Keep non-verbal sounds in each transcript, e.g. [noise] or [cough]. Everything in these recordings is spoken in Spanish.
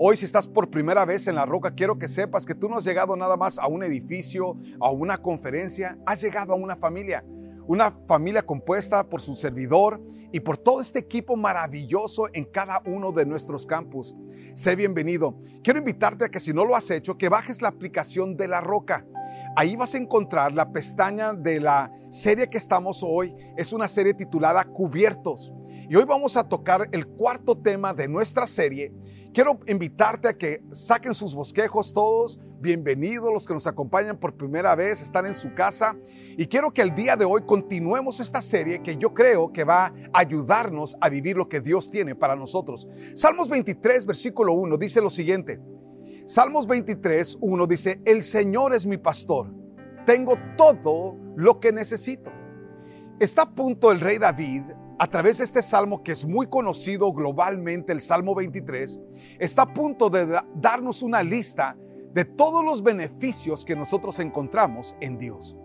Hoy si estás por primera vez en la roca, quiero que sepas que tú no has llegado nada más a un edificio, a una conferencia, has llegado a una familia. Una familia compuesta por su servidor y por todo este equipo maravilloso en cada uno de nuestros campus. Sé bienvenido. Quiero invitarte a que si no lo has hecho, que bajes la aplicación de La Roca. Ahí vas a encontrar la pestaña de la serie que estamos hoy. Es una serie titulada Cubiertos. Y hoy vamos a tocar el cuarto tema de nuestra serie Quiero invitarte a que saquen sus bosquejos todos. Bienvenidos los que nos acompañan por primera vez, están en su casa. Y quiero que el día de hoy continuemos esta serie que yo creo que va a ayudarnos a vivir lo que Dios tiene para nosotros. Salmos 23, versículo 1 dice lo siguiente. Salmos 23, 1 dice, el Señor es mi pastor. Tengo todo lo que necesito. Está a punto el rey David a través de este salmo que es muy conocido globalmente, el Salmo 23, está a punto de darnos una lista de todos los beneficios que nosotros encontramos en Dios.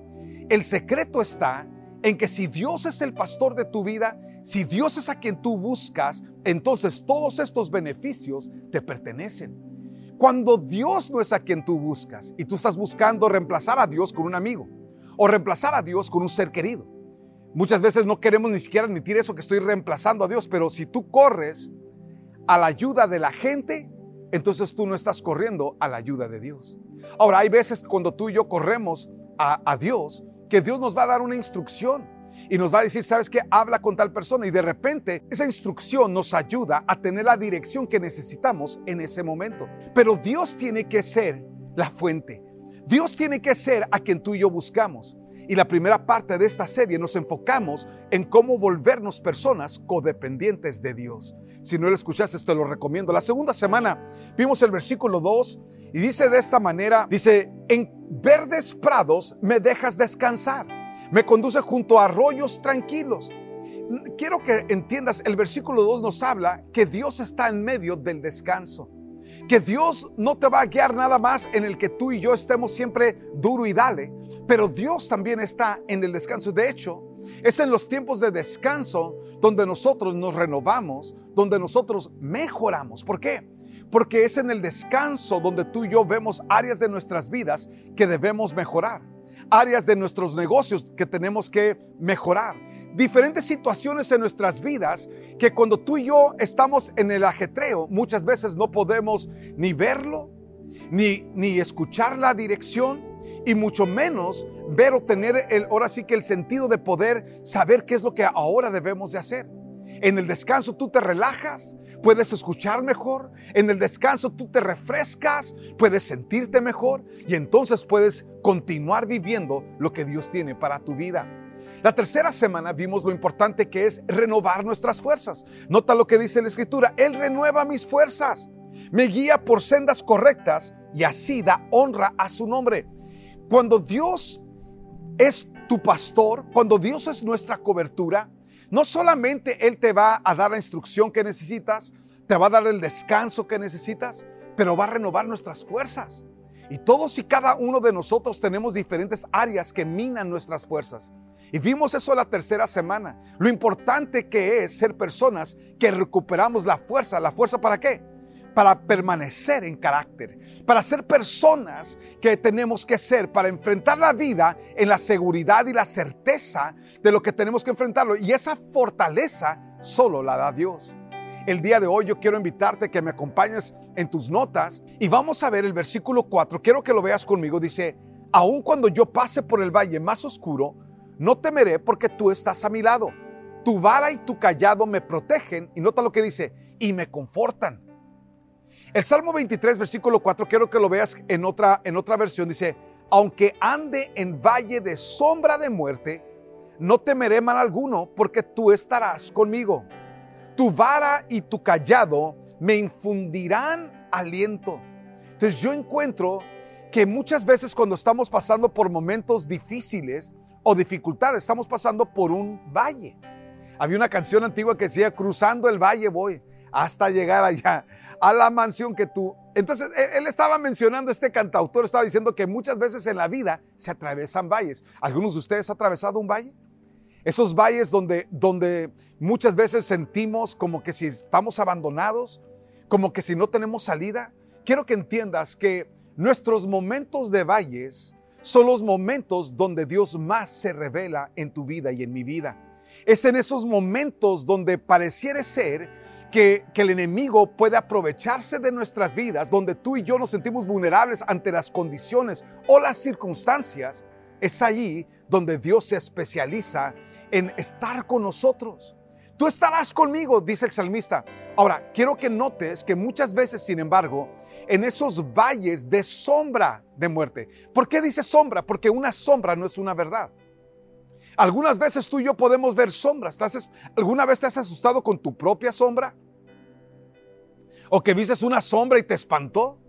El secreto está en que si Dios es el pastor de tu vida, si Dios es a quien tú buscas, entonces todos estos beneficios te pertenecen. Cuando Dios no es a quien tú buscas y tú estás buscando reemplazar a Dios con un amigo o reemplazar a Dios con un ser querido, Muchas veces no queremos ni siquiera admitir eso que estoy reemplazando a Dios, pero si tú corres a la ayuda de la gente, entonces tú no estás corriendo a la ayuda de Dios. Ahora, hay veces cuando tú y yo corremos a, Dios, que Dios nos va a dar una instrucción y nos va a decir, ¿sabes qué? Habla con tal persona y de repente esa instrucción nos ayuda a tener la dirección que necesitamos en ese momento. Pero Dios tiene que ser la fuente. Dios tiene que ser a quien tú y yo buscamos. Y la primera parte de esta serie nos enfocamos en cómo volvernos personas codependientes de Dios. Si no lo escuchaste, te lo recomiendo. La segunda semana vimos el versículo 2 y dice de esta manera, dice, en verdes prados me dejas descansar, me conduce junto a arroyos tranquilos. Quiero que entiendas, el versículo 2 nos habla que Dios está en medio del descanso que Dios no te va a guiar nada más en el que tú y yo estemos siempre duro y dale, pero Dios también está en el descanso. De hecho, es en los tiempos de descanso donde nosotros nos renovamos, donde nosotros mejoramos. ¿Por qué? Porque es en el descanso donde tú y yo vemos áreas de nuestras vidas que debemos mejorar, áreas de nuestros negocios que tenemos que mejorar, diferentes situaciones en nuestras vidas que cuando tú y yo estamos en el ajetreo, muchas veces no podemos ni verlo, ni, ni escuchar la dirección, y mucho menos ver o tener el, ahora sí que el sentido de poder saber qué es lo que ahora debemos de hacer. En el descanso tú te relajas, puedes escuchar mejor. En el descanso tú te refrescas, puedes sentirte mejor y entonces puedes continuar viviendo lo que Dios tiene para tu vida. La tercera semana vimos lo importante que es renovar nuestras fuerzas. Nota lo que dice la escritura, Él renueva mis fuerzas, me guía por sendas correctas y así da honra a su nombre. Cuando Dios es tu pastor, cuando Dios es nuestra cobertura, no solamente Él te va a dar la instrucción que necesitas, te va a dar el descanso que necesitas, pero va a renovar nuestras fuerzas. Y todos y cada uno de nosotros tenemos diferentes áreas que minan nuestras fuerzas. Y vimos eso la tercera semana. Lo importante que es ser personas que recuperamos la fuerza. ¿La fuerza para qué? Para permanecer en carácter. Para ser personas que tenemos que ser. Para enfrentar la vida en la seguridad y la certeza de lo que tenemos que enfrentarlo. Y esa fortaleza solo la da Dios. El día de hoy yo quiero invitarte a que me acompañes en tus notas y vamos a ver el versículo 4. Quiero que lo veas conmigo. Dice, aun cuando yo pase por el valle más oscuro, no temeré porque tú estás a mi lado. Tu vara y tu callado me protegen. Y nota lo que dice, y me confortan. El Salmo 23, versículo 4, quiero que lo veas en otra, en otra versión. Dice, aunque ande en valle de sombra de muerte, no temeré mal alguno porque tú estarás conmigo. Tu vara y tu callado me infundirán aliento. Entonces yo encuentro que muchas veces cuando estamos pasando por momentos difíciles o dificultades, estamos pasando por un valle. Había una canción antigua que decía, cruzando el valle voy hasta llegar allá, a la mansión que tú. Entonces, él, estaba mencionando, este cantautor estaba diciendo que muchas veces en la vida se atravesan valles. ¿Algunos de ustedes han atravesado un valle? Esos valles donde, donde muchas veces sentimos como que si estamos abandonados, como que si no tenemos salida. Quiero que entiendas que Nuestros momentos de valles son los momentos donde Dios más se revela en tu vida y en mi vida. Es en esos momentos donde pareciera ser que, que, el enemigo puede aprovecharse de nuestras vidas, donde tú y yo nos sentimos vulnerables ante las condiciones o las circunstancias. Es allí donde Dios se especializa en estar con nosotros. Tú estarás conmigo, dice el salmista. Ahora, quiero que notes que muchas veces, sin embargo, en esos valles de sombra de muerte. ¿Por qué dice sombra? Porque una sombra no es una verdad. Algunas veces tú y yo podemos ver sombras. ¿Alguna vez te has asustado con tu propia sombra? ¿O que viste una sombra y te espantó?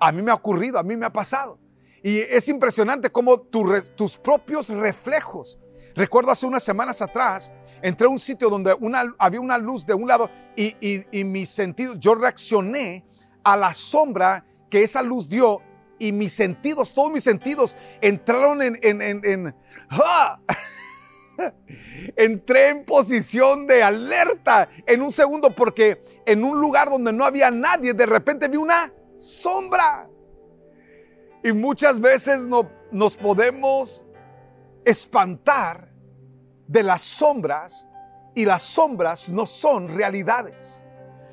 A mí me ha ocurrido, a mí me ha pasado. Y es impresionante cómo tus propios reflejos Recuerdo hace unas semanas atrás, entré a un sitio donde había una luz de un lado y, y, mis sentidos, yo reaccioné a la sombra que esa luz dio y mis sentidos, todos mis sentidos entraron en... en, en, ¡ah! [laughs] Entré en posición de alerta en un segundo porque en un lugar donde no había nadie, de repente vi una sombra. Y muchas veces no, nos podemos espantar de las sombras y las sombras no son realidades.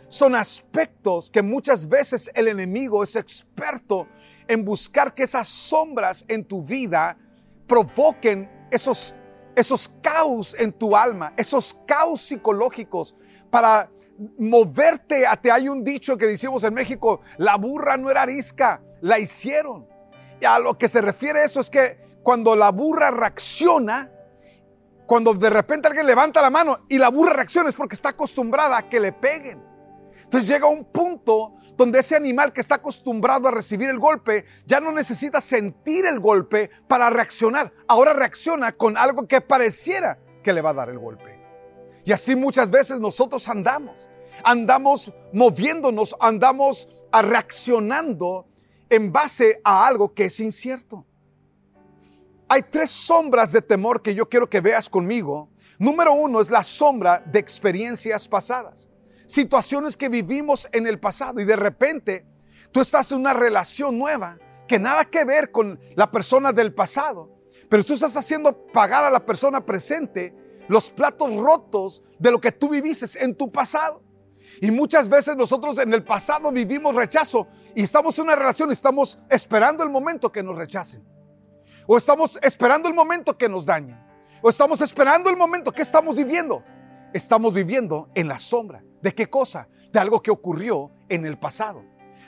Son aspectos que muchas veces el enemigo es experto en buscar que esas sombras en tu vida provoquen esos, esos caos en tu alma, esos caos psicológicos para moverte a te hay un dicho que decimos en México, la burra no era arisca, la hicieron. Y a lo que se refiere eso es que cuando la burra reacciona, cuando de repente alguien levanta la mano y la burra reacciona es porque está acostumbrada a que le peguen. Entonces llega un punto donde ese animal que está acostumbrado a recibir el golpe ya no necesita sentir el golpe para reaccionar. Ahora reacciona con algo que pareciera que le va a dar el golpe. Y así muchas veces nosotros andamos. Andamos moviéndonos, andamos reaccionando en base a algo que es incierto. Hay tres sombras de temor que yo quiero que veas conmigo. Número uno es la sombra de experiencias pasadas. Situaciones que vivimos en el pasado y de repente tú estás en una relación nueva que nada que ver con la persona del pasado, pero tú estás haciendo pagar a la persona presente los platos rotos de lo que tú viviste en tu pasado. Y muchas veces nosotros en el pasado vivimos rechazo y estamos en una relación y estamos esperando el momento que nos rechacen. O estamos esperando el momento que nos dañen. O estamos esperando el momento que estamos viviendo. Estamos viviendo en la sombra. ¿De qué cosa? De algo que ocurrió en el pasado.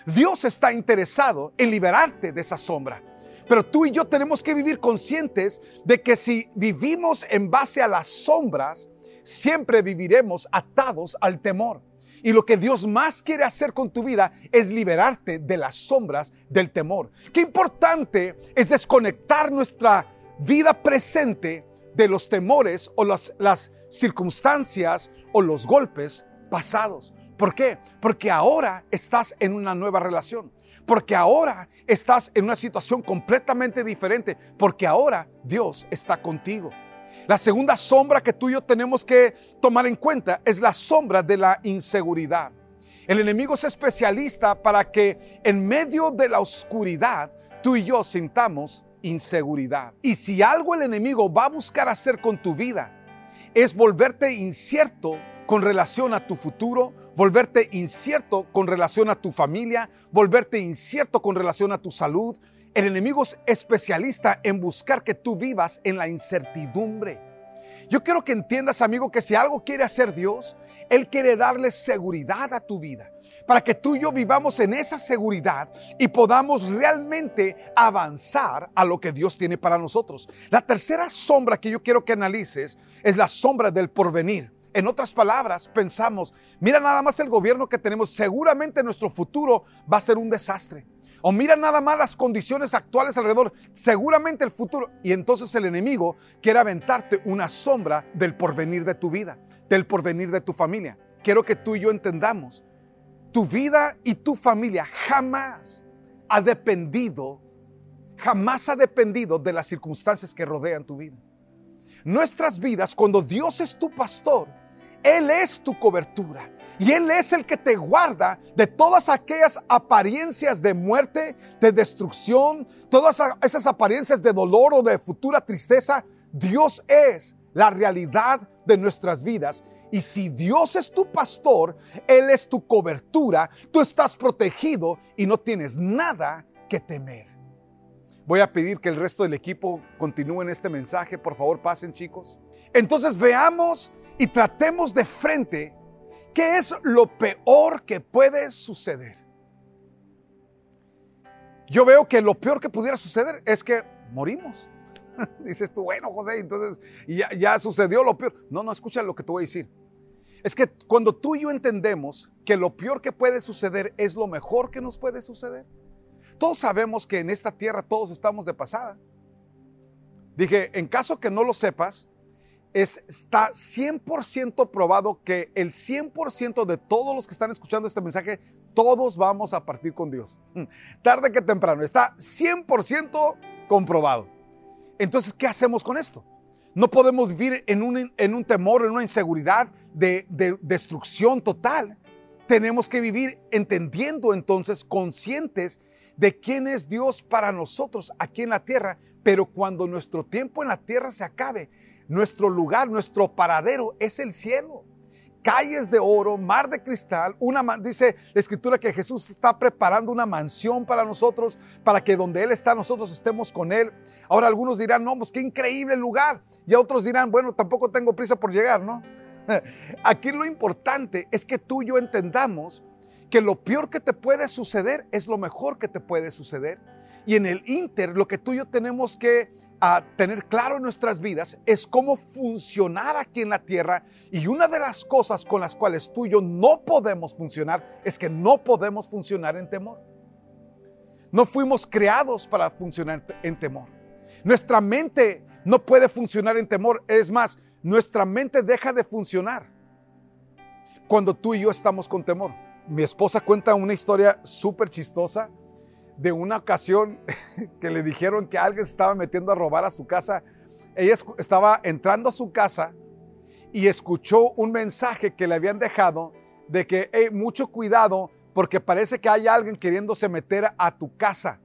Dios está interesado en liberarte de esa sombra. Pero tú y yo tenemos que vivir conscientes de que si vivimos en base a las sombras, siempre viviremos atados al temor. Y lo que Dios más quiere hacer con tu vida es liberarte de las sombras del temor. Qué importante es desconectar nuestra vida presente de los temores o las, las circunstancias o los golpes pasados. ¿Por qué? Porque ahora estás en una nueva relación. Porque ahora estás en una situación completamente diferente. Porque ahora Dios está contigo. La segunda sombra que tú y yo tenemos que tomar en cuenta es la sombra de la inseguridad. El enemigo es especialista para que en medio de la oscuridad tú y yo sintamos inseguridad. Y si algo el enemigo va a buscar hacer con tu vida es volverte incierto con relación a tu futuro, volverte incierto con relación a tu familia, volverte incierto con relación a tu salud, el enemigo es especialista en buscar que tú vivas en la incertidumbre. Yo quiero que entiendas, amigo, que si algo quiere hacer Dios, Él quiere darle seguridad a tu vida para que tú y yo vivamos en esa seguridad y podamos realmente avanzar a lo que Dios tiene para nosotros. La tercera sombra que yo quiero que analices es la sombra del porvenir. En otras palabras, pensamos, mira nada más el gobierno que tenemos, seguramente nuestro futuro va a ser un desastre. O mira nada más las condiciones actuales alrededor, seguramente el futuro. Y entonces el enemigo quiere aventarte una sombra del porvenir de tu vida, del porvenir de tu familia. Quiero que tú y yo entendamos, tu vida y tu familia jamás ha dependido, jamás ha dependido de las circunstancias que rodean tu vida. Nuestras vidas, cuando Dios es tu pastor, Él es tu cobertura. Y Él es el que te guarda de todas aquellas apariencias de muerte, de destrucción, todas esas apariencias de dolor o de futura tristeza. Dios es la realidad de nuestras vidas. Y si Dios es tu pastor, Él es tu cobertura, tú estás protegido y no tienes nada que temer. Voy a pedir que el resto del equipo continúe en este mensaje. Por favor, pasen chicos. Entonces veamos y tratemos de frente qué es lo peor que puede suceder. Yo veo que lo peor que pudiera suceder es que morimos. [laughs] Dices tú, bueno, José, entonces ya, ya sucedió lo peor. No, no, escucha lo que te voy a decir. Es que cuando tú y yo entendemos que lo peor que puede suceder es lo mejor que nos puede suceder, todos sabemos que en esta tierra todos estamos de pasada. Dije, en caso que no lo sepas, es, está 100% probado que el 100% de todos los que están escuchando este mensaje, todos vamos a partir con Dios. Tarde que temprano, está 100% comprobado. Entonces, ¿qué hacemos con esto? No podemos vivir en un, en un temor, en una inseguridad de, de destrucción total. Tenemos que vivir entendiendo entonces, conscientes de quién es Dios para nosotros aquí en la tierra, pero cuando nuestro tiempo en la tierra se acabe, nuestro lugar, nuestro paradero es el cielo. Calles de oro, mar de cristal, una dice la escritura que Jesús está preparando una mansión para nosotros, para que donde Él está nosotros estemos con Él. Ahora algunos dirán, no, pues qué increíble lugar. Y otros dirán, bueno, tampoco tengo prisa por llegar, ¿no? [laughs] Aquí lo importante es que tú y yo entendamos que lo peor que te puede suceder es lo mejor que te puede suceder. Y en el Inter, lo que tú y yo tenemos que ah, tener claro en nuestras vidas es cómo funcionar aquí en la tierra. Y una de las cosas con las cuales tú y yo no podemos funcionar es que no podemos funcionar en temor. No fuimos creados para funcionar en temor. Nuestra mente no puede funcionar en temor. Es más, nuestra mente deja de funcionar cuando tú y yo estamos con temor mi esposa cuenta una historia súper chistosa de una ocasión [laughs] que le dijeron que alguien se estaba metiendo a robar a su casa. Ella estaba entrando a su casa y escuchó un mensaje que le habían dejado de que hey, mucho cuidado porque parece que hay alguien queriéndose meter a tu casa.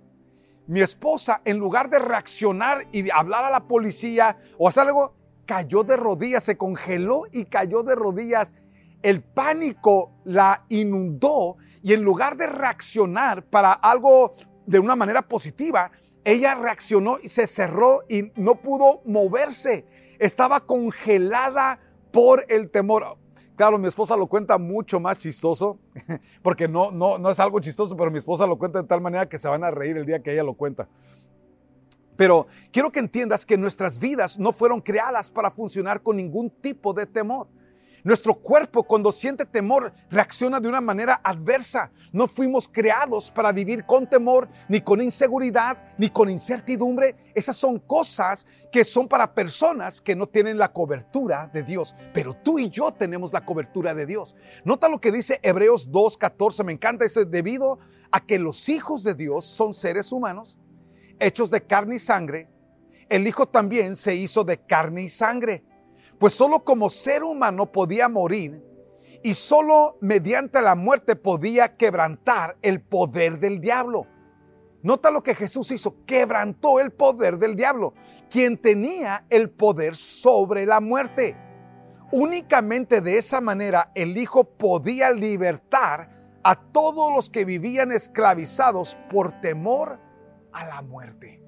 Mi esposa, en lugar de reaccionar y de hablar a la policía o hacer algo, cayó de rodillas, se congeló y cayó de rodillas el pánico la inundó y en lugar de reaccionar para algo de una manera positiva, ella reaccionó y se cerró y no pudo moverse. Estaba congelada por el temor. Claro, mi esposa lo cuenta mucho más chistoso, [laughs] porque no, no, no es algo chistoso, pero mi esposa lo cuenta de tal manera que se van a reír el día que ella lo cuenta. Pero quiero que entiendas que nuestras vidas no fueron creadas para funcionar con ningún tipo de temor. Nuestro cuerpo cuando siente temor reacciona de una manera adversa. No fuimos creados para vivir con temor, ni con inseguridad, ni con incertidumbre. Esas son cosas que son para personas que no tienen la cobertura de Dios. Pero tú y yo tenemos la cobertura de Dios. Nota lo que dice Hebreos 2.14. Me encanta eso debido a que los hijos de Dios son seres humanos, hechos de carne y sangre. El Hijo también se hizo de carne y sangre pues solo como ser humano podía morir y solo mediante la muerte podía quebrantar el poder del diablo. Nota lo que Jesús hizo, quebrantó el poder del diablo, quien tenía el poder sobre la muerte. Únicamente de esa manera el Hijo podía libertar a todos los que vivían esclavizados por temor a la muerte.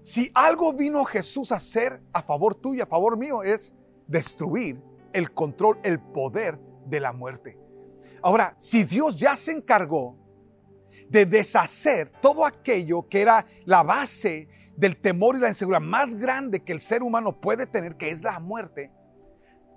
Si algo vino Jesús a hacer a favor tuyo, a favor mío, es destruir el control, el poder de la muerte. Ahora, si Dios ya se encargó de deshacer todo aquello que era la base del temor y la inseguridad más grande que el ser humano puede tener, que es la muerte,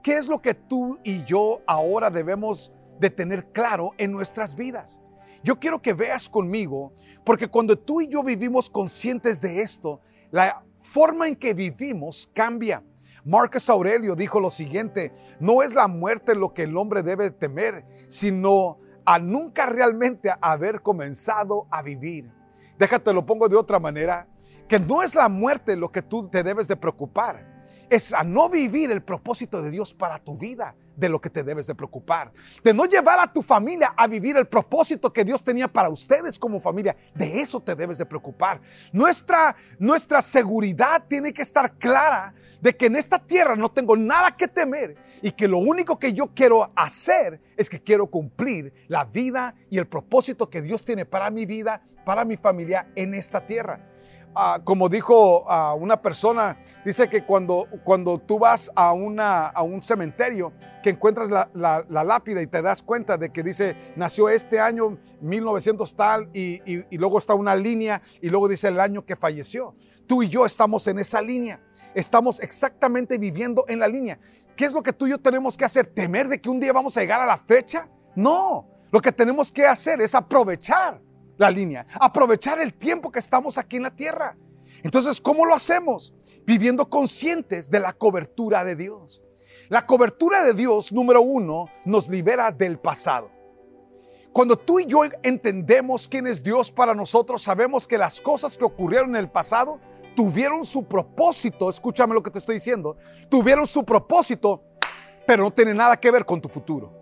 ¿qué es lo que tú y yo ahora debemos de tener claro en nuestras vidas? Yo quiero que veas conmigo, porque cuando tú y yo vivimos conscientes de esto, la forma en que vivimos cambia. Marcus Aurelio dijo lo siguiente, no es la muerte lo que el hombre debe temer, sino a nunca realmente haber comenzado a vivir. Déjate lo pongo de otra manera, que no es la muerte lo que tú te debes de preocupar, es a no vivir el propósito de Dios para tu vida de lo que te debes de preocupar. De no llevar a tu familia a vivir el propósito que Dios tenía para ustedes como familia. De eso te debes de preocupar. Nuestra, nuestra seguridad tiene que estar clara de que en esta tierra no tengo nada que temer y que lo único que yo quiero hacer es que quiero cumplir la vida y el propósito que Dios tiene para mi vida, para mi familia en esta tierra. Como dijo una persona, dice que cuando, cuando tú vas a, una, a un cementerio, que encuentras la, lápida y te das cuenta de que dice, nació este año 1900 tal, y, y luego está una línea, y luego dice el año que falleció. Tú y yo estamos en esa línea, estamos exactamente viviendo en la línea. ¿Qué es lo que tú y yo tenemos que hacer? ¿Temer de que un día vamos a llegar a la fecha? No, lo que tenemos que hacer es aprovechar la línea, aprovechar el tiempo que estamos aquí en la tierra. Entonces, ¿cómo lo hacemos? Viviendo conscientes de la cobertura de Dios. La cobertura de Dios, número uno, nos libera del pasado. Cuando tú y yo entendemos quién es Dios para nosotros, sabemos que las cosas que ocurrieron en el pasado tuvieron su propósito, escúchame lo que te estoy diciendo, tuvieron su propósito, pero no tiene nada que ver con tu futuro.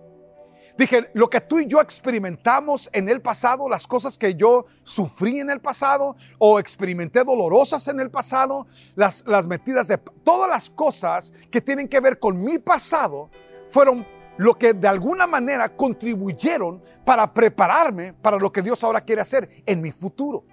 Dije, lo que tú y yo experimentamos en el pasado, las cosas que yo sufrí en el pasado o experimenté dolorosas en el pasado, las, las metidas de todas las cosas que tienen que ver con mi pasado, fueron lo que de alguna manera contribuyeron para prepararme para lo que Dios ahora quiere hacer en mi futuro.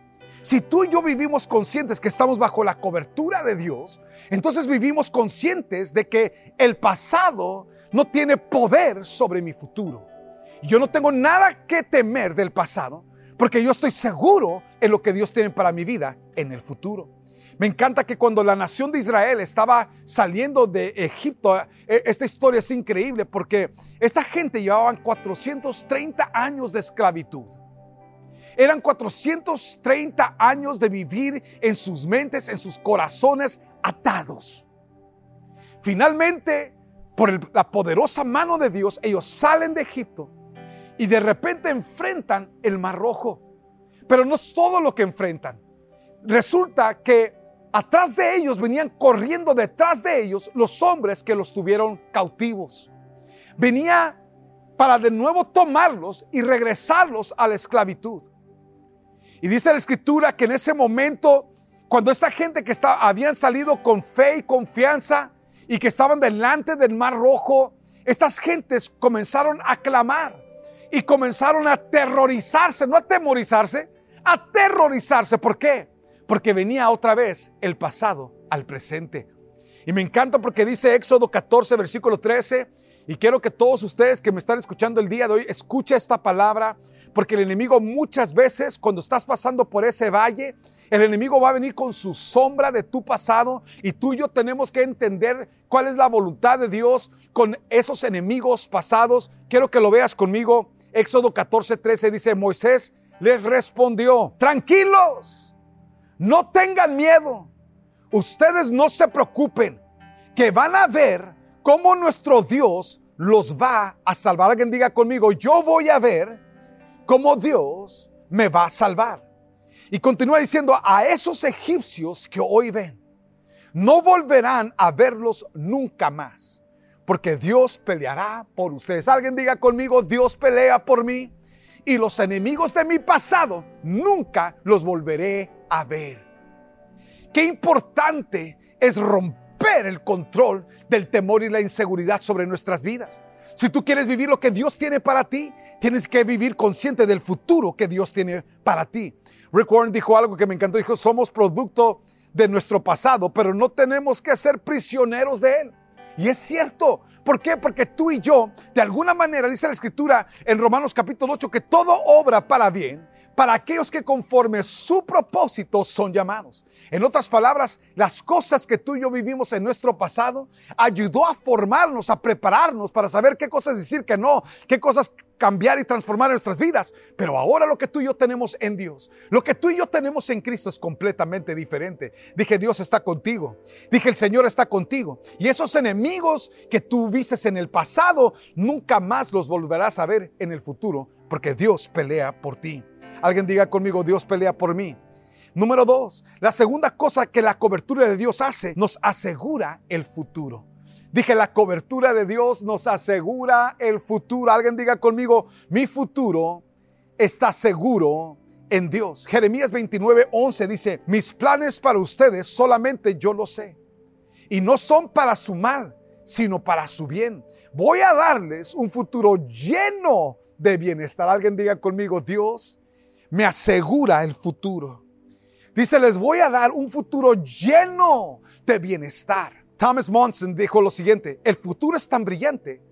Si tú y yo vivimos conscientes que estamos bajo la cobertura de Dios, entonces vivimos conscientes de que el pasado no tiene poder sobre mi futuro. Yo no tengo nada que temer del pasado porque yo estoy seguro en lo que Dios tiene para mi vida en el futuro. Me encanta que cuando la nación de Israel estaba saliendo de Egipto, e, esta historia es increíble porque esta gente llevaban 430 años de esclavitud. Eran 430 años de vivir en sus mentes, en sus corazones atados. Finalmente, por la poderosa mano de Dios, ellos salen de Egipto y de repente enfrentan el mar rojo. Pero no es todo lo que enfrentan. Resulta que atrás de ellos venían corriendo detrás de ellos los hombres que los tuvieron cautivos. Venía para de nuevo tomarlos y regresarlos a la esclavitud. Y dice la escritura que en ese momento, cuando esta gente que estaba, habían salido con fe y confianza y que estaban delante del mar rojo, estas gentes comenzaron a clamar y comenzaron a aterrorizarse, no a atemorizarse, a aterrorizarse. ¿Por qué? Porque venía otra vez el pasado al presente. Y me encanta porque dice Éxodo 14, versículo 13, y quiero que todos ustedes que me están escuchando el día de hoy escuchen esta palabra, porque el enemigo muchas veces cuando estás pasando por ese valle, el enemigo va a venir con su sombra de tu pasado y tú y yo tenemos que entender cuál es la voluntad de Dios con esos enemigos pasados. Quiero que lo veas conmigo. Éxodo 14, 13 dice, Moisés les respondió, tranquilos, no tengan miedo, ustedes no se preocupen, que van a ver cómo nuestro Dios los va a salvar. Alguien diga conmigo, yo voy a ver cómo Dios me va a salvar. Y continúa diciendo, a esos egipcios que hoy ven, no volverán a verlos nunca más porque Dios peleará por ustedes. Alguien diga conmigo, Dios pelea por mí y los enemigos de mi pasado nunca los volveré a ver. Qué importante es romper el control del temor y la inseguridad sobre nuestras vidas. Si tú quieres vivir lo que Dios tiene para ti, tienes que vivir consciente del futuro que Dios tiene para ti. Rick Warren dijo algo que me encantó, dijo, somos producto de nuestro pasado, pero no tenemos que ser prisioneros de él. Y es cierto. ¿Por qué? Porque tú y yo, de alguna manera, dice la escritura en Romanos capítulo 8, que todo obra para bien para aquellos que conforme su propósito son llamados. En otras palabras, las cosas que tú y yo vivimos en nuestro pasado ayudó a formarnos, a prepararnos para saber qué cosas decir que no, qué cosas cambiar y transformar en nuestras vidas. Pero ahora lo que tú y yo tenemos en Dios, lo que tú y yo tenemos en Cristo es completamente diferente. Dije, Dios está contigo. Dije, el Señor está contigo. Y esos enemigos que tú vistes en el pasado, nunca más los volverás a ver en el futuro, porque Dios pelea por ti. Alguien diga conmigo, Dios pelea por mí. Número dos, la segunda cosa que la cobertura de Dios hace, nos asegura el futuro. Dije, la cobertura de Dios nos asegura el futuro. Alguien diga conmigo, mi futuro está seguro en Dios. Jeremías 29, 11 dice, mis planes para ustedes solamente yo lo sé. Y no son para su mal, sino para su bien. Voy a darles un futuro lleno de bienestar. Alguien diga conmigo, Dios me asegura el futuro. Dice, les voy a dar un futuro lleno de bienestar. Thomas Monson dijo lo siguiente, el futuro es tan brillante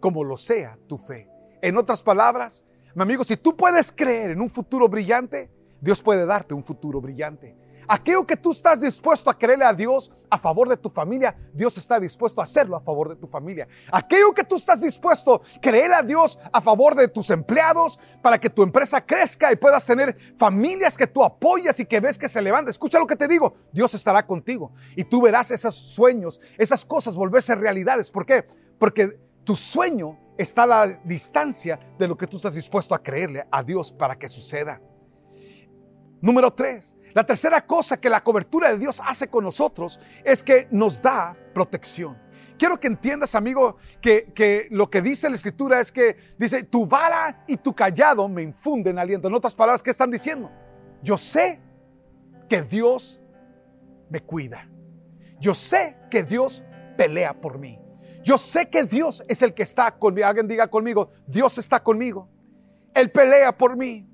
como lo sea tu fe. En otras palabras, mi amigo, si tú puedes creer en un futuro brillante, Dios puede darte un futuro brillante. Aquello que tú estás dispuesto a creerle a Dios a favor de tu familia, Dios está dispuesto a hacerlo a favor de tu familia. Aquello que tú estás dispuesto a creerle a Dios a favor de tus empleados para que tu empresa crezca y puedas tener familias que tú apoyas y que ves que se levantan. Escucha lo que te digo, Dios estará contigo y tú verás esos sueños, esas cosas volverse realidades. ¿Por qué? Porque tu sueño está a la distancia de lo que tú estás dispuesto a creerle a Dios para que suceda. Número tres, la tercera cosa que la cobertura de Dios hace con nosotros es que nos da protección. Quiero que entiendas, amigo, que, lo que dice la escritura es que dice, tu vara y tu callado me infunden aliento. En otras palabras, ¿qué están diciendo? Yo sé que Dios me cuida. Yo sé que Dios pelea por mí. Yo sé que Dios es el que está conmigo. Alguien diga conmigo, Dios está conmigo. Él pelea por mí.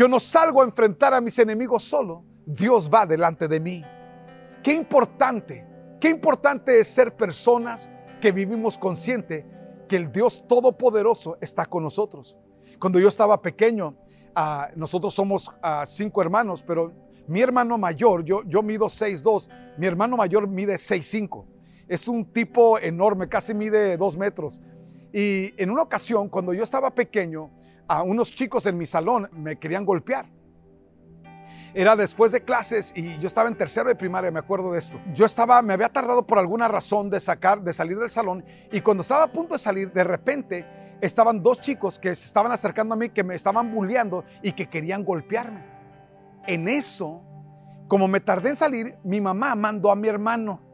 Yo no salgo a enfrentar a mis enemigos solo. Dios va delante de mí. Qué importante, qué importante es ser personas que vivimos consciente que el Dios Todopoderoso está con nosotros. Cuando yo estaba pequeño, ah, nosotros somos ah, cinco hermanos, pero mi hermano mayor, yo, yo mido 6'2, mi hermano mayor mide 6'5. Es un tipo enorme, casi mide dos metros. Y en una ocasión, cuando yo estaba pequeño, a unos chicos en mi salón me querían golpear. Era después de clases y yo estaba en tercero de primaria, me acuerdo de esto. Yo estaba, me había tardado por alguna razón de sacar, de salir del salón y cuando estaba a punto de salir, de repente estaban dos chicos que se estaban acercando a mí, que me estaban bulleando y que querían golpearme. En eso, como me tardé en salir, mi mamá mandó a mi hermano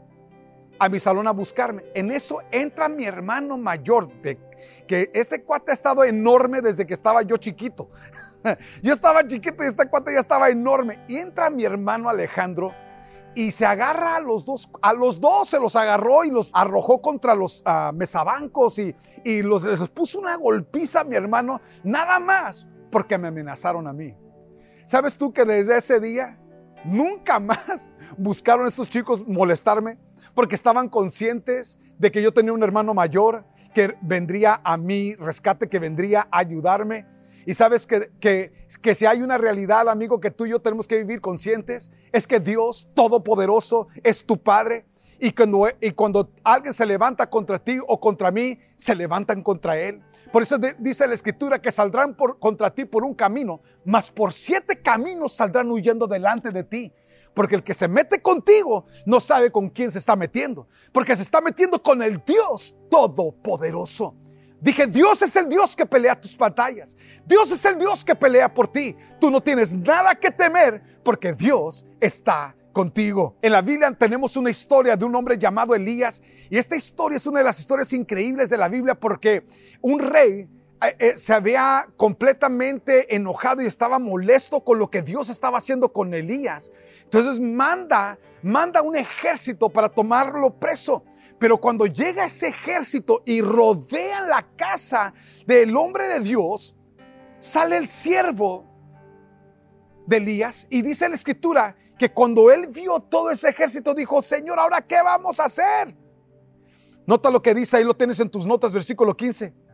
a mi salón a buscarme. En eso entra mi hermano mayor, de, que este cuate ha estado enorme desde que estaba yo chiquito. [laughs] Yo estaba chiquito y este cuate ya estaba enorme. Y entra mi hermano Alejandro y se agarra a los dos, a los dos se los agarró y los arrojó contra los uh, mesabancos y, y los, les puso una golpiza a mi hermano, nada más porque me amenazaron a mí. ¿Sabes tú que desde ese día nunca [laughs] más buscaron esos chicos molestarme? Porque estaban conscientes de que yo tenía un hermano mayor que vendría a mi rescate, que vendría a ayudarme. Y sabes que, que, que, si hay una realidad, amigo, que tú y yo tenemos que vivir conscientes, es que Dios Todopoderoso es tu Padre. Y cuando, y cuando alguien se levanta contra ti o contra mí, se levantan contra Él. Por eso dice la Escritura que saldrán por, contra ti por un camino, mas por siete caminos saldrán huyendo delante de ti. Porque el que se mete contigo no sabe con quién se está metiendo. Porque se está metiendo con el Dios Todopoderoso. Dije, Dios es el Dios que pelea tus batallas. Dios es el Dios que pelea por ti. Tú no tienes nada que temer porque Dios está contigo. En la Biblia tenemos una historia de un hombre llamado Elías y esta historia es una de las historias increíbles de la Biblia porque un rey se había completamente enojado y estaba molesto con lo que Dios estaba haciendo con Elías. Entonces manda, manda un ejército para tomarlo preso. Pero cuando llega ese ejército y rodea la casa del hombre de Dios, sale el siervo de Elías y dice la escritura que cuando él vio todo ese ejército dijo, Señor, ahora qué vamos a hacer? Nota lo que dice, ahí lo tienes en tus notas, versículo 15.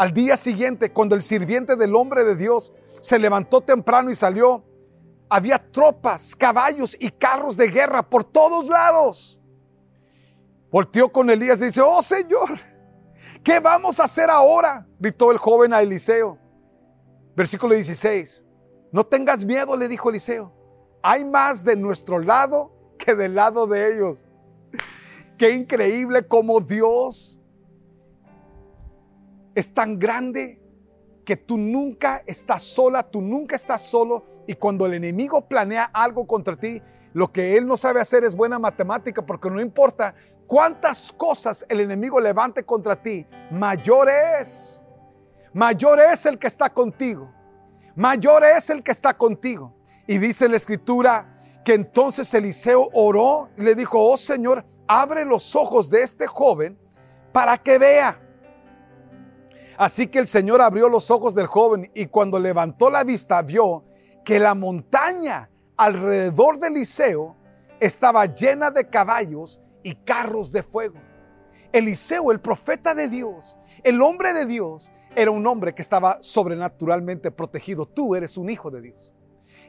Al día siguiente, cuando el sirviente del hombre de Dios se levantó temprano y salió, había tropas, caballos y carros de guerra por todos lados. Volteó con Elías y dice, oh Señor, ¿qué vamos a hacer ahora? Gritó el joven a Eliseo. Versículo 16. No tengas miedo, le dijo Eliseo. Hay más de nuestro lado que del lado de ellos. [laughs] Qué increíble como Dios es tan grande que tú nunca estás sola, tú nunca estás solo. Y cuando el enemigo planea algo contra ti, lo que él no sabe hacer es buena matemática, porque no importa cuántas cosas el enemigo levante contra ti, mayor es. Mayor es el que está contigo. Mayor es el que está contigo. Y dice la escritura que entonces Eliseo oró y le dijo, oh Señor, abre los ojos de este joven para que vea. Así que el Señor abrió los ojos del joven y cuando levantó la vista vio que la montaña alrededor de Eliseo estaba llena de caballos y carros de fuego. Eliseo, el profeta de Dios, el hombre de Dios, era un hombre que estaba sobrenaturalmente protegido. Tú eres un hijo de Dios.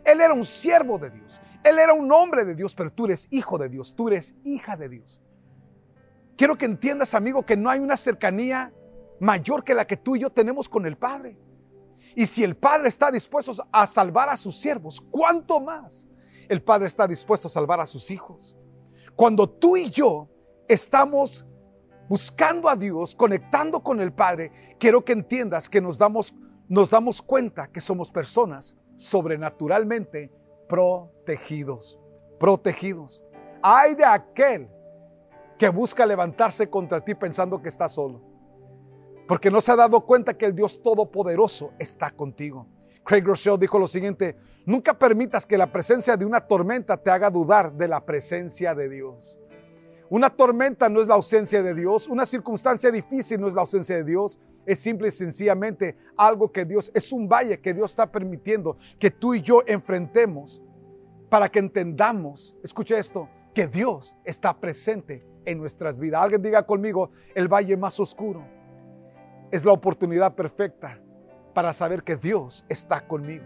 Él era un siervo de Dios. Él era un hombre de Dios, pero tú eres hijo de Dios, tú eres hija de Dios. Quiero que entiendas, amigo, que no hay una cercanía mayor que la que tú y yo tenemos con el Padre. Y si el Padre está dispuesto a salvar a sus siervos, ¿cuánto más el Padre está dispuesto a salvar a sus hijos? Cuando tú y yo estamos buscando a Dios, conectando con el Padre, quiero que entiendas que nos damos, nos damos cuenta que somos personas sobrenaturalmente protegidos, protegidos. Hay de aquel que busca levantarse contra ti pensando que está solo, porque no se ha dado cuenta que el Dios Todopoderoso está contigo. Craig Rochelle dijo lo siguiente, nunca permitas que la presencia de una tormenta te haga dudar de la presencia de Dios. Una tormenta no es la ausencia de Dios, una circunstancia difícil no es la ausencia de Dios, es simple y sencillamente algo que Dios, es un valle que Dios está permitiendo que tú y yo enfrentemos para que entendamos, escucha esto, que Dios está presente en nuestras vidas. Alguien diga conmigo, el valle más oscuro es la oportunidad perfecta para saber que Dios está conmigo.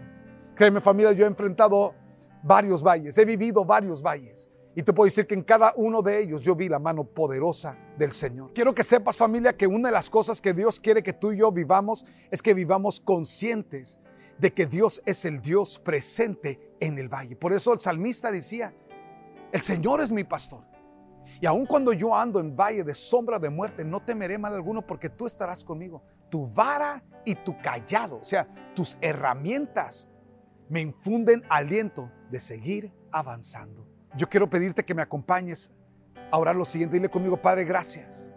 Créeme familia, yo he enfrentado varios valles, he vivido varios valles. Y te puedo decir que en cada uno de ellos yo vi la mano poderosa del Señor. Quiero que sepas familia que una de las cosas que Dios quiere que tú y yo vivamos es que vivamos conscientes de que Dios es el Dios presente en el valle. Por eso el salmista decía, el Señor es mi pastor. Y aun cuando yo ando en valle de sombra de muerte, no temeré mal alguno porque tú estarás conmigo. Tu vara y tu callado, o sea, tus herramientas, me infunden aliento de seguir avanzando. Yo quiero pedirte que me acompañes a orar lo siguiente. Dile conmigo, Padre, gracias.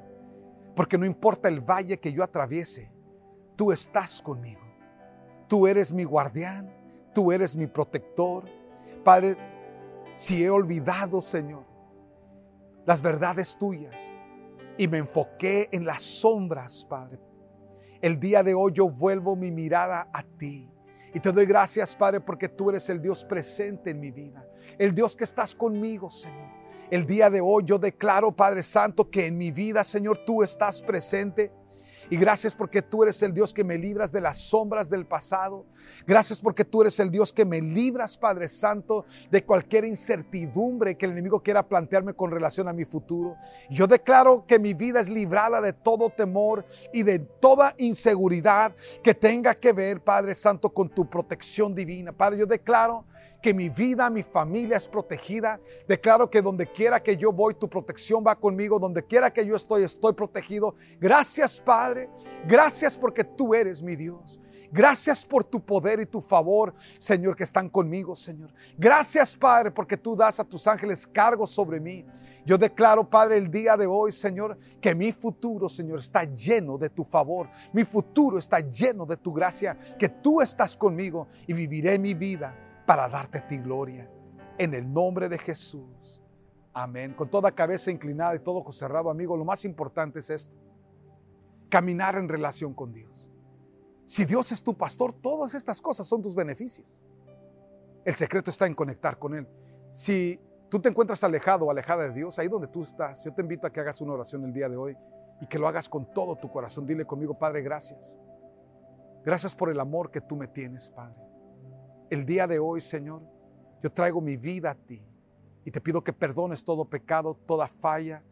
Porque no importa el valle que yo atraviese, tú estás conmigo. Tú eres mi guardián, tú eres mi protector. Padre, si he olvidado, Señor, las verdades tuyas y me enfoqué en las sombras, Padre, el día de hoy yo vuelvo mi mirada a ti. Y te doy gracias, Padre, porque tú eres el Dios presente en mi vida el Dios que estás conmigo, Señor. El día de hoy yo declaro, Padre Santo, que en mi vida, Señor, tú estás presente. Y gracias porque tú eres el Dios que me libras de las sombras del pasado. Gracias porque tú eres el Dios que me libras, Padre Santo, de cualquier incertidumbre que el enemigo quiera plantearme con relación a mi futuro. Yo declaro que mi vida es librada de todo temor y de toda inseguridad que tenga que ver, Padre Santo, con tu protección divina. Padre, yo declaro que mi vida, mi familia es protegida. Declaro que donde quiera que yo voy, tu protección va conmigo. Donde quiera que yo estoy, estoy protegido. Gracias, Padre. Gracias porque tú eres mi Dios. Gracias por tu poder y tu favor, Señor, que están conmigo, Señor. Gracias, Padre, porque tú das a tus ángeles cargo sobre mí. Yo declaro, Padre, el día de hoy, Señor, que mi futuro, Señor, está lleno de tu favor. Mi futuro está lleno de tu gracia, que tú estás conmigo y viviré mi vida para darte a ti gloria. En el nombre de Jesús. Amén. Con toda cabeza inclinada y todo ojo cerrado, amigo, lo más importante es esto. Caminar en relación con Dios. Si Dios es tu pastor, todas estas cosas son tus beneficios. El secreto está en conectar con Él. Si tú te encuentras alejado o alejada de Dios, ahí donde tú estás, yo te invito a que hagas una oración el día de hoy y que lo hagas con todo tu corazón. Dile conmigo, Padre, gracias Gracias por el amor que tú me tienes, Padre. El día de hoy, Señor, yo traigo mi vida a ti y te pido que perdones todo pecado, toda falla,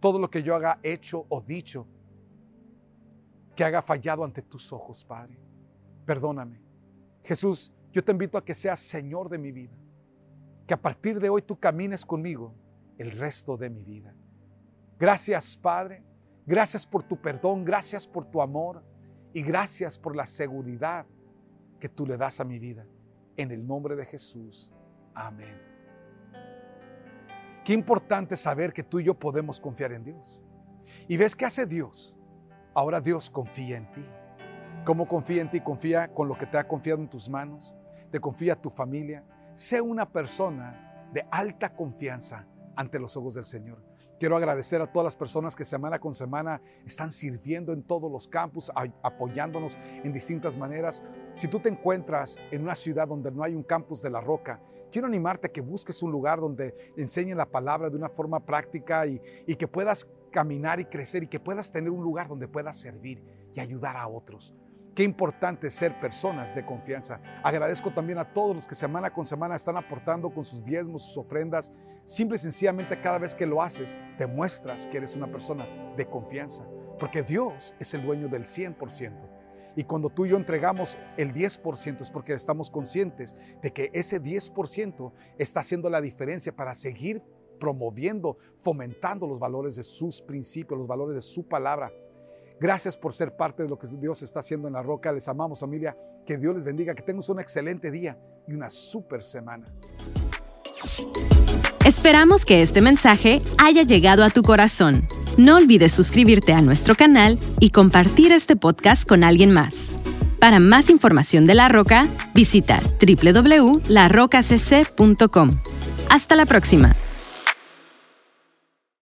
todo lo que yo haga hecho o dicho que haga fallado ante tus ojos, Padre. Perdóname. Jesús, yo te invito a que seas Señor de mi vida. Que a partir de hoy tú camines conmigo el resto de mi vida. Gracias, Padre. Gracias por tu perdón, gracias por tu amor y gracias por la seguridad que tú le das a mi vida. En el nombre de Jesús. Amén. Qué importante saber que tú y yo podemos confiar en Dios. ¿Y ves qué hace Dios? Ahora Dios confía en ti. ¿Cómo confía en ti? Confía con lo que te ha confiado en tus manos. Te confía tu familia. Sé una persona de alta confianza ante los ojos del Señor. Quiero agradecer a todas las personas que semana con semana están sirviendo en todos los campus, apoyándonos en distintas maneras. Si tú te encuentras en una ciudad donde no hay un campus de la roca, quiero animarte a que busques un lugar donde enseñen la palabra de una forma práctica y, y que puedas caminar y crecer y que puedas tener un lugar donde puedas servir y ayudar a otros. Qué importante ser personas de confianza. Agradezco también a todos los que semana con semana están aportando con sus diezmos, sus ofrendas. Simple y sencillamente cada vez que lo haces, demuestras que eres una persona de confianza. Porque Dios es el dueño del 100%. Y cuando tú y yo entregamos el 10% es porque estamos conscientes de que ese 10% está haciendo la diferencia para seguir promoviendo, fomentando los valores de sus principios, los valores de su palabra Gracias por ser parte de lo que Dios está haciendo en la roca. Les amamos familia. Que Dios les bendiga. Que tengas un excelente día y una super semana. Esperamos que este mensaje haya llegado a tu corazón. No olvides suscribirte a nuestro canal y compartir este podcast con alguien más. Para más información de La Roca, visita www.larocacc.com. Hasta la próxima.